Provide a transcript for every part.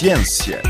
Ciência.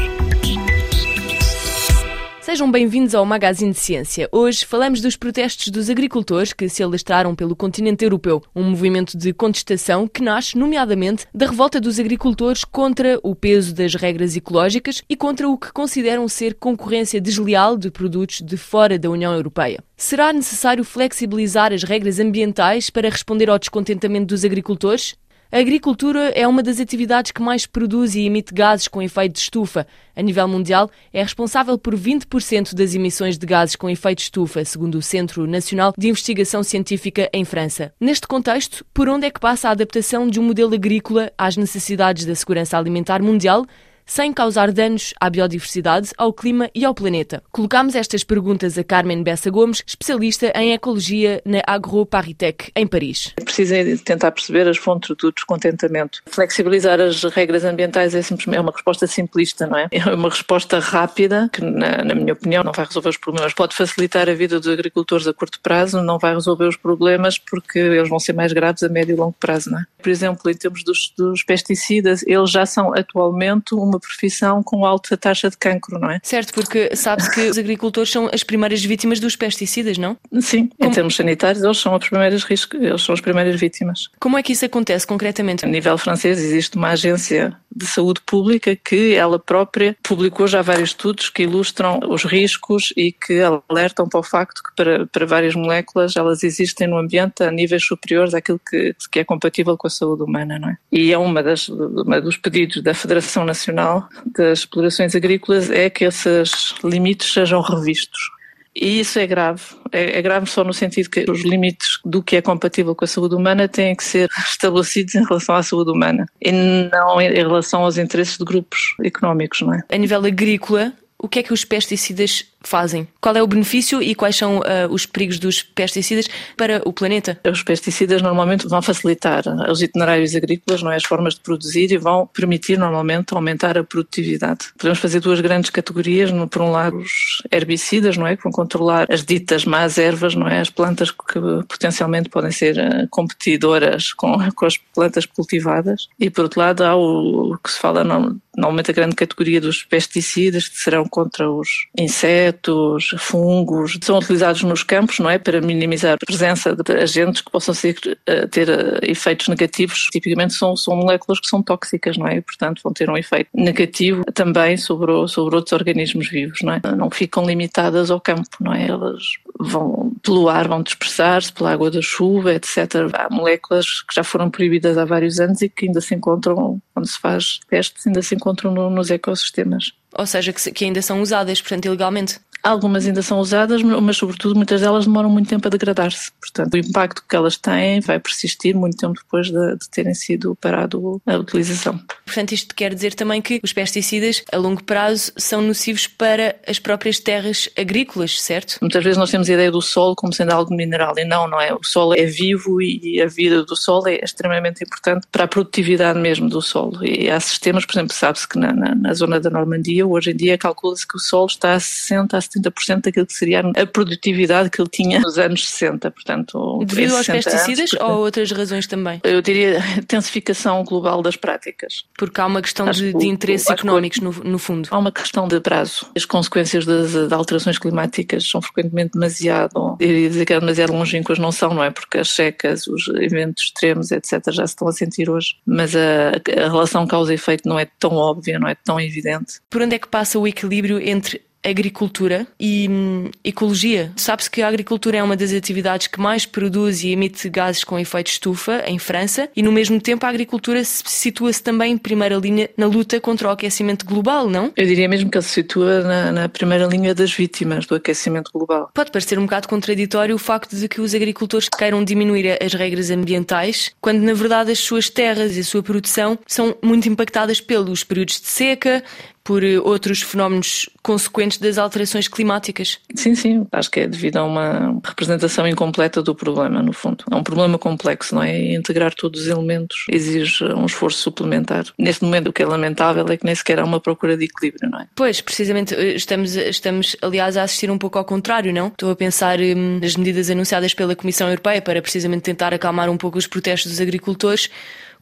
Sejam bem-vindos ao Magazine de Ciência. Hoje falamos dos protestos dos agricultores que se alastraram pelo continente europeu, um movimento de contestação que nasce, nomeadamente, da revolta dos agricultores contra o peso das regras ecológicas e contra o que consideram ser concorrência desleal de produtos de fora da União Europeia. Será necessário flexibilizar as regras ambientais para responder ao descontentamento dos agricultores? A agricultura é uma das atividades que mais produz e emite gases com efeito de estufa. A nível mundial, é responsável por 20% das emissões de gases com efeito de estufa, segundo o Centro Nacional de Investigação Científica em França. Neste contexto, por onde é que passa a adaptação de um modelo agrícola às necessidades da segurança alimentar mundial? Sem causar danos à biodiversidade, ao clima e ao planeta? Colocámos estas perguntas a Carmen Bessa Gomes, especialista em ecologia na AgroParisTech, em Paris. Preciso tentar perceber as fontes do descontentamento. Flexibilizar as regras ambientais é, é uma resposta simplista, não é? É uma resposta rápida, que na, na minha opinião não vai resolver os problemas. Pode facilitar a vida dos agricultores a curto prazo, não vai resolver os problemas porque eles vão ser mais graves a médio e longo prazo, não é? Por exemplo, em termos dos, dos pesticidas, eles já são atualmente uma profissão com alta taxa de cancro, não é? Certo, porque sabe-se que os agricultores são as primeiras vítimas dos pesticidas, não? Sim, Como... em termos sanitários eles são as primeiras riscos, eles são as primeiras vítimas. Como é que isso acontece concretamente? A nível francês existe uma agência de saúde pública que ela própria publicou já vários estudos que ilustram os riscos e que alertam para o facto que para, para várias moléculas elas existem no ambiente a níveis superiores àquilo que, que é compatível com a saúde humana, não é? E é uma das uma dos pedidos da Federação Nacional das Explorações Agrícolas é que esses limites sejam revistos. E isso é grave. É, é, grave só no sentido que os limites do que é compatível com a saúde humana têm que ser estabelecidos em relação à saúde humana e não em relação aos interesses de grupos económicos, não é? A nível agrícola, o que é que os pesticidas fazem? Qual é o benefício e quais são uh, os perigos dos pesticidas para o planeta? Os pesticidas normalmente vão facilitar os itinerários agrícolas, não é? as formas de produzir e vão permitir normalmente aumentar a produtividade. Podemos fazer duas grandes categorias, por um lado os herbicidas, não é, que vão controlar as ditas más ervas, não é, as plantas que potencialmente podem ser uh, competidoras com, com as plantas cultivadas, e por outro lado há o que se fala normalmente a grande categoria dos pesticidas que serão contra os insetos insetos, fungos, são utilizados nos campos, não é? Para minimizar a presença de agentes que possam ser, eh, ter eh, efeitos negativos. Tipicamente são, são moléculas que são tóxicas, não é? E, portanto, vão ter um efeito negativo também sobre, sobre outros organismos vivos, não é? Não ficam limitadas ao campo, não é? Elas vão pelo ar, vão dispersar-se pela água da chuva, etc. Há moléculas que já foram proibidas há vários anos e que ainda se encontram, quando se faz testes, ainda se encontram no, nos ecossistemas. Ou seja, que, que ainda são usadas, portanto, ilegalmente. Algumas ainda são usadas, mas sobretudo muitas delas demoram muito tempo a degradar-se. Portanto, o impacto que elas têm vai persistir muito tempo depois de, de, terem sido parado a utilização. Portanto, isto quer dizer também que os pesticidas a longo prazo são nocivos para as próprias terras agrícolas, certo? Muitas vezes nós temos a ideia do solo como sendo algo mineral e não, não é? O solo é vivo e a vida do solo é extremamente importante para a produtividade mesmo do solo. E há sistemas, por exemplo, sabe-se que na, na, na, zona da Normandia, hoje em dia calcula-se que o solo está a 60 a 70% daquilo que seria a produtividade que ele tinha nos anos 60. Portanto, Devido aos pesticidas anos, ou outras razões também? Eu diria intensificação global das práticas. Porque há uma questão de, de interesses económicos, no, no, fundo. Há uma questão de prazo. As consequências das, das alterações climáticas são frequentemente demasiado, iria dizer que é demasiado longínquas, não são, não é? Porque as secas, os eventos extremos, etc., já se estão a sentir hoje. Mas a, a relação causa-efeito não é tão óbvia, não é tão evidente. Por onde é que passa o equilíbrio entre agricultura e hum, ecologia. Sabe-se que a agricultura é uma das atividades que mais produz e emite gases com efeito estufa em França e, no mesmo tempo, a agricultura situa-se também em primeira linha na luta contra o aquecimento global, não? Eu diria mesmo que ele se situa na, na primeira linha das vítimas do aquecimento global. Pode parecer um bocado contraditório o facto de que os agricultores queiram diminuir as regras ambientais, quando, na verdade, as suas terras e a sua produção são muito impactadas pelos períodos de seca, por eh, outros fenómenos consequentes das alterações climáticas. Sim, sim, acho que é devido a uma representação incompleta do problema, no fundo. É um problema complexo, não é? E integrar todos os elementos exige um esforço suplementar. Neste momento, o que é lamentável é que nem sequer há uma procura de equilíbrio, não é? Pois, precisamente, eh, estamos, estamos aliás, a assistir um pouco ao contrário, não? Estou a pensar hum, nas medidas anunciadas pela Comissão Europeia para precisamente tentar acalmar um pouco os protestos dos agricultores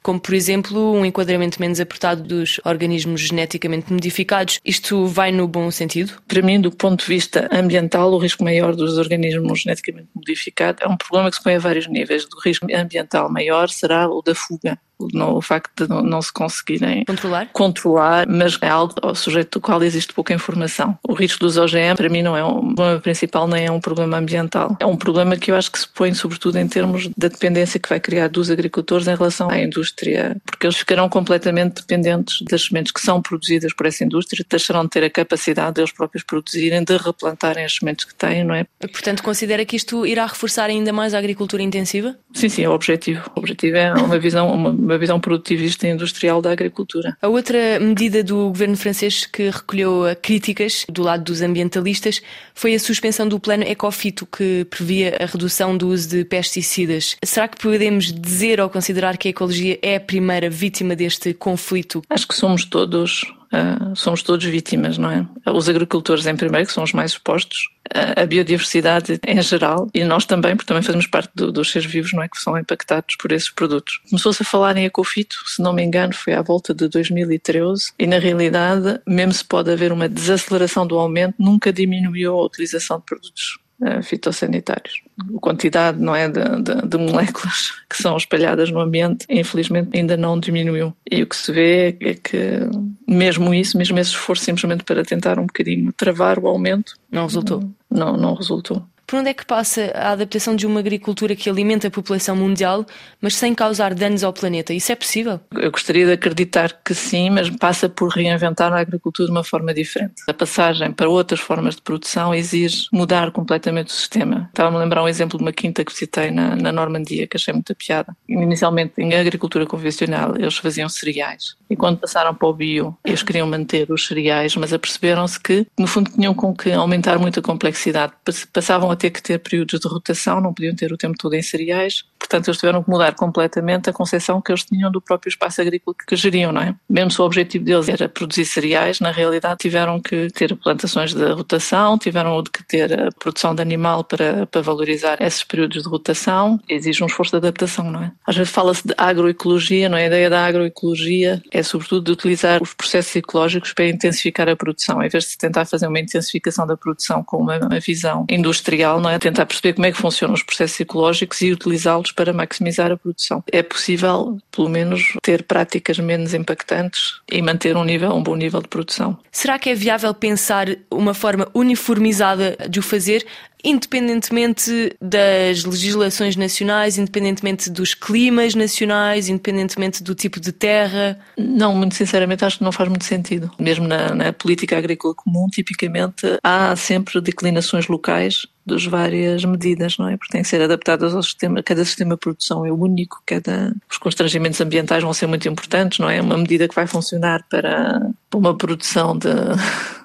como por exemplo um enquadramento menos apertado dos organismos geneticamente modificados. Isto vai no bom sentido? Para mim, do ponto de vista ambiental, o risco maior dos organismos geneticamente modificados é um problema que se põe a vários níveis. O risco ambiental maior será o da fuga não, o facto de não, não, se conseguirem controlar? controlar, mas é algo ao sujeito do qual existe pouca informação. O risco dos OGM, para mim, não é um problema principal, nem é um problema ambiental. É um problema que eu acho que se põe, sobretudo, em termos da dependência que vai criar dos agricultores em relação à indústria, porque eles ficarão completamente dependentes das sementes que são produzidas por essa indústria, deixarão de ter a capacidade de eles próprios produzirem, de replantarem as sementes que têm, não é? Portanto, considera que isto irá reforçar ainda mais a agricultura intensiva? Sim, sim, é o objetivo. O objetivo é uma visão, uma uma visão produtivista e industrial da agricultura. A outra medida do governo francês que recolheu críticas do lado dos ambientalistas foi a suspensão do plano Ecofito, que previa a redução do uso de pesticidas. Será que podemos dizer ou considerar que a ecologia é a primeira vítima deste conflito? Acho que somos todos Uh, somos todos vítimas, não é? Os agricultores, em primeiro, que são os mais expostos, a biodiversidade em geral, e nós também, porque também fazemos parte do, dos seres vivos, não é? Que são impactados por esses produtos. Começou-se a falar em ecofito, se não me engano, foi à volta de 2013, e na realidade, mesmo se pode haver uma desaceleração do aumento, nunca diminuiu a utilização de produtos uh, fitossanitários. A quantidade não é, de, de, de, moléculas que são espalhadas no ambiente, infelizmente, ainda não diminuiu. E o que se vê é que, mesmo isso, mesmo esse esforço simplesmente para tentar um bocadinho travar o aumento, não resultou. Não, não resultou. Por onde é que passa a adaptação de uma agricultura que alimenta a população mundial, mas sem causar danos ao planeta? Isso é possível? Eu gostaria de acreditar que sim, mas passa por reinventar a agricultura de uma forma diferente. A passagem para outras formas de produção exige mudar completamente o sistema. Estava-me a lembrar um exemplo de uma quinta que visitei na, na Normandia, que achei muita piada. Inicialmente, em agricultura convencional, eles faziam cereais. E quando passaram para o bio, eles queriam manter os cereais, mas aperceberam-se que, no fundo, tinham com que aumentar muito a complexidade. Passavam a ter que ter períodos de rotação, não podiam ter o tempo todo em cereais, portanto eles tiveram que mudar completamente a concepção que eles tinham do próprio espaço agrícola que geriam, não é? Mesmo se o objetivo deles era produzir cereais, na realidade tiveram que ter plantações de rotação, tiveram que ter a produção de animal para, para valorizar esses períodos de rotação, exige um esforço de adaptação, não é? Às vezes fala-se de agroecologia, não é? A ideia da agroecologia é sobretudo de utilizar os processos ecológicos para intensificar a produção, em vez de tentar fazer uma intensificação da produção com uma, uma visão industrial não é? Tentar perceber como é que funcionam os processos ecológicos e utilizá-los para maximizar a produção. É possível, pelo menos, ter práticas menos impactantes e manter um nível, um bom nível de produção. Será que é viável pensar uma forma uniformizada de o fazer? Independentemente das legislações nacionais, independentemente dos climas nacionais, independentemente do tipo de terra? Não, muito sinceramente acho que não faz muito sentido. Mesmo na, na política agrícola comum, tipicamente há sempre declinações locais das várias medidas, não é? Porque têm que ser adaptadas ao sistema, cada sistema de produção é único, cada os constrangimentos ambientais vão ser muito importantes, não é? Uma medida que vai funcionar para, para uma produção de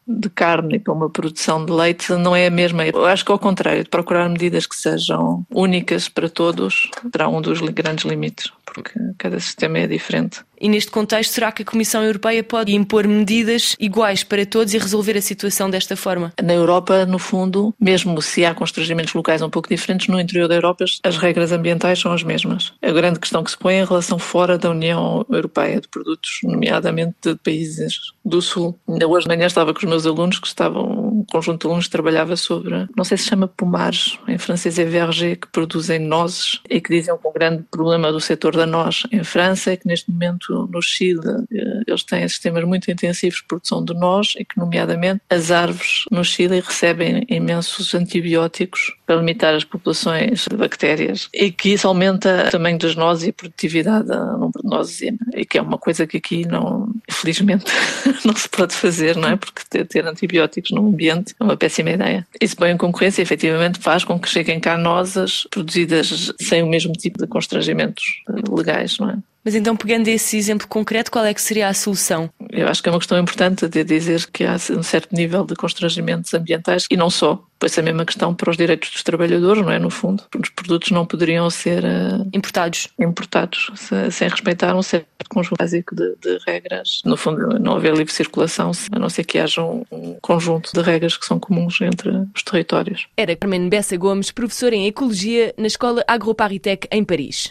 de carne para uma produção de leite não é a mesma. Eu acho que ao contrário, de procurar medidas que sejam únicas para todos, terá um dos grandes limites, porque cada sistema é diferente. E neste contexto, será que a Comissão Europeia pode impor medidas iguais para todos e resolver a situação desta forma? Na Europa, no fundo, mesmo se há constrangimentos locais um pouco diferentes, no interior da Europa as regras ambientais são as mesmas. A grande questão que se põe é em relação fora da União Europeia de produtos, nomeadamente de países do Sul. Ainda hoje de manhã estava com os meus alunos que estavam, um conjunto de alunos trabalhava sobre, não sei se chama pomares, em francês é verger, que produzem nozes e que dizem que o grande problema do setor da noz em França é que neste momento no Chile eh, eles têm sistemas muito intensivos de produção de noz e que nomeadamente as árvores no Chile recebem imensos antibióticos para limitar as populações de bactérias e que isso aumenta o tamanho das nozes e a produtividade do número de nozes e que é uma coisa que aqui não, infelizmente, não se pode fazer, não é? Porque ter, ter antibióticos no ambiente é uma péssima ideia. Isso põe em concorrência, efetivamente, faz com que cheguem cá nozes produzidas sem o mesmo tipo de constrangimentos legais, não é? Mas então, pegando esse exemplo concreto, qual é que seria a solução? Eu acho que é uma questão importante de dizer que há um certo nível de constrangimentos ambientais e não só. Pois é a mesma questão para os direitos dos trabalhadores, não é? No fundo, os produtos não poderiam ser uh, importados, importados se, sem respeitar um certo conjunto básico de, de, regras. No fundo, não haver livre circulação, a não ser que haja um, um conjunto de regras que são comuns entre os territórios. Era Carmen Bessa Gomes, professora em Ecologia na Escola Agroparitec em Paris.